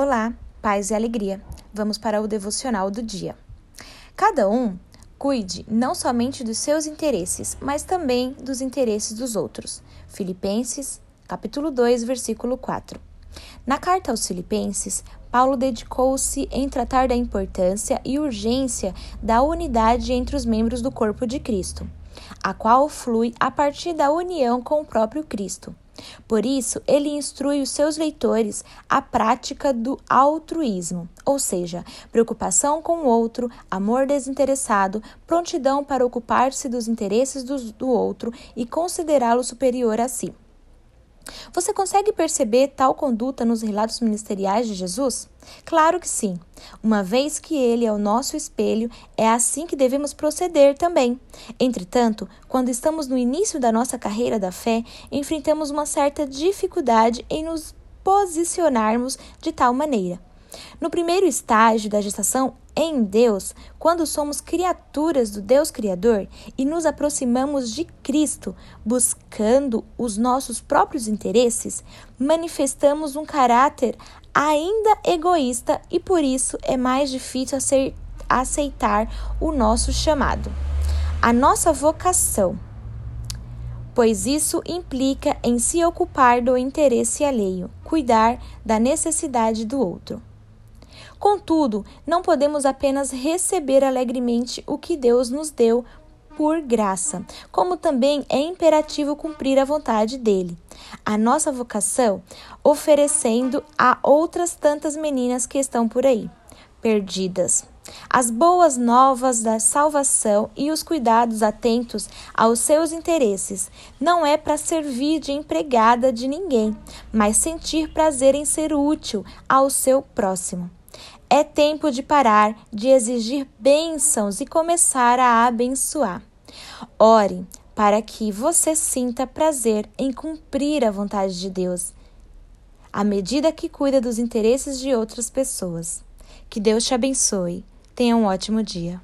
Olá, paz e alegria. Vamos para o devocional do dia. Cada um cuide não somente dos seus interesses, mas também dos interesses dos outros. Filipenses, capítulo 2, versículo 4. Na carta aos Filipenses, Paulo dedicou-se em tratar da importância e urgência da unidade entre os membros do corpo de Cristo, a qual flui a partir da união com o próprio Cristo. Por isso, ele instrui os seus leitores à prática do altruísmo, ou seja, preocupação com o outro, amor desinteressado, prontidão para ocupar-se dos interesses do, do outro e considerá-lo superior a si. Você consegue perceber tal conduta nos relatos ministeriais de Jesus? Claro que sim. Uma vez que ele é o nosso espelho, é assim que devemos proceder também. Entretanto, quando estamos no início da nossa carreira da fé, enfrentamos uma certa dificuldade em nos posicionarmos de tal maneira. No primeiro estágio da gestação em Deus, quando somos criaturas do Deus Criador e nos aproximamos de Cristo, buscando os nossos próprios interesses, manifestamos um caráter ainda egoísta e por isso é mais difícil aceitar o nosso chamado. A nossa vocação pois isso implica em se ocupar do interesse alheio, cuidar da necessidade do outro. Contudo, não podemos apenas receber alegremente o que Deus nos deu por graça, como também é imperativo cumprir a vontade dele. A nossa vocação oferecendo a outras tantas meninas que estão por aí, perdidas. As boas novas da salvação e os cuidados atentos aos seus interesses não é para servir de empregada de ninguém, mas sentir prazer em ser útil ao seu próximo. É tempo de parar de exigir bênçãos e começar a abençoar. Ore para que você sinta prazer em cumprir a vontade de Deus, à medida que cuida dos interesses de outras pessoas. Que Deus te abençoe. Tenha um ótimo dia.